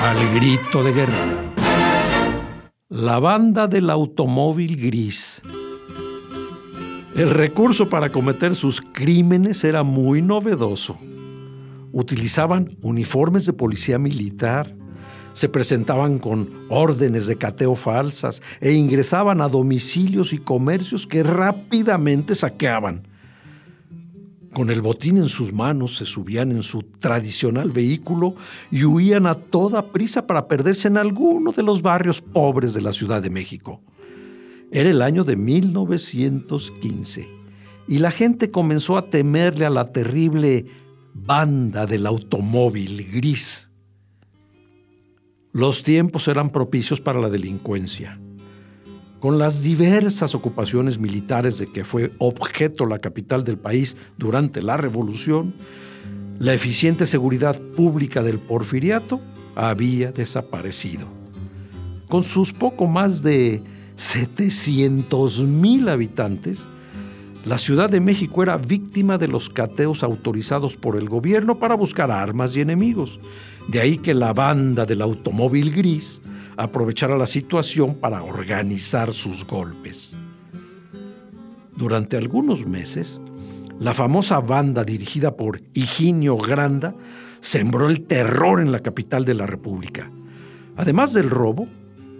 Al grito de guerra. La banda del automóvil gris. El recurso para cometer sus crímenes era muy novedoso. Utilizaban uniformes de policía militar, se presentaban con órdenes de cateo falsas e ingresaban a domicilios y comercios que rápidamente saqueaban. Con el botín en sus manos se subían en su tradicional vehículo y huían a toda prisa para perderse en alguno de los barrios pobres de la Ciudad de México. Era el año de 1915 y la gente comenzó a temerle a la terrible banda del automóvil gris. Los tiempos eran propicios para la delincuencia. Con las diversas ocupaciones militares de que fue objeto la capital del país durante la revolución, la eficiente seguridad pública del porfiriato había desaparecido. Con sus poco más de 700 mil habitantes, la Ciudad de México era víctima de los cateos autorizados por el gobierno para buscar armas y enemigos. De ahí que la banda del automóvil gris aprovechara la situación para organizar sus golpes. Durante algunos meses, la famosa banda dirigida por Higinio Granda sembró el terror en la capital de la República. Además del robo,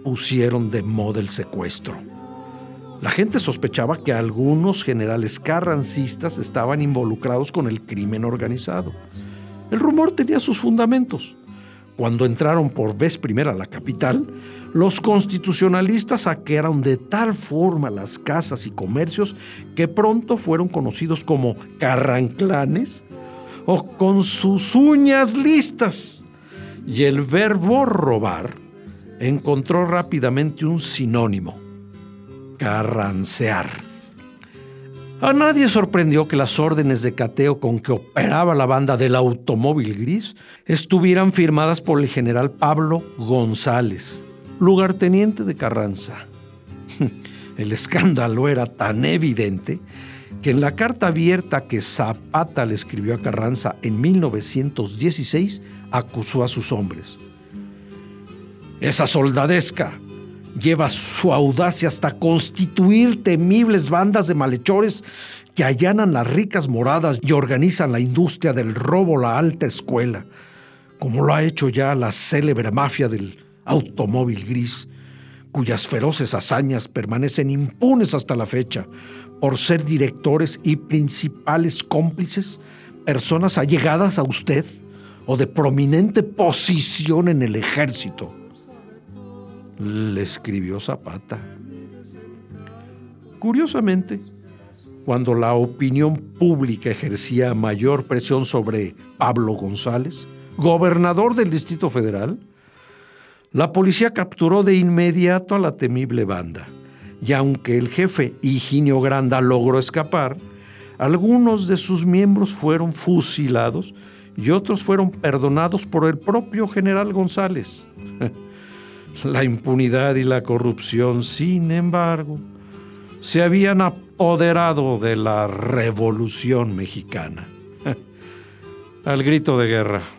pusieron de moda el secuestro. La gente sospechaba que algunos generales carrancistas estaban involucrados con el crimen organizado. El rumor tenía sus fundamentos. Cuando entraron por vez primera a la capital, los constitucionalistas saquearon de tal forma las casas y comercios que pronto fueron conocidos como carranclanes o con sus uñas listas. Y el verbo robar encontró rápidamente un sinónimo carrancear. A nadie sorprendió que las órdenes de cateo con que operaba la banda del automóvil gris estuvieran firmadas por el general Pablo González, lugarteniente de Carranza. El escándalo era tan evidente que en la carta abierta que Zapata le escribió a Carranza en 1916 acusó a sus hombres. Esa soldadesca lleva su audacia hasta constituir temibles bandas de malhechores que allanan las ricas moradas y organizan la industria del robo la alta escuela, como lo ha hecho ya la célebre mafia del automóvil gris, cuyas feroces hazañas permanecen impunes hasta la fecha por ser directores y principales cómplices, personas allegadas a usted o de prominente posición en el ejército le escribió Zapata. Curiosamente, cuando la opinión pública ejercía mayor presión sobre Pablo González, gobernador del Distrito Federal, la policía capturó de inmediato a la temible banda. Y aunque el jefe Higinio Granda logró escapar, algunos de sus miembros fueron fusilados y otros fueron perdonados por el propio general González. La impunidad y la corrupción, sin embargo, se habían apoderado de la revolución mexicana. Al grito de guerra.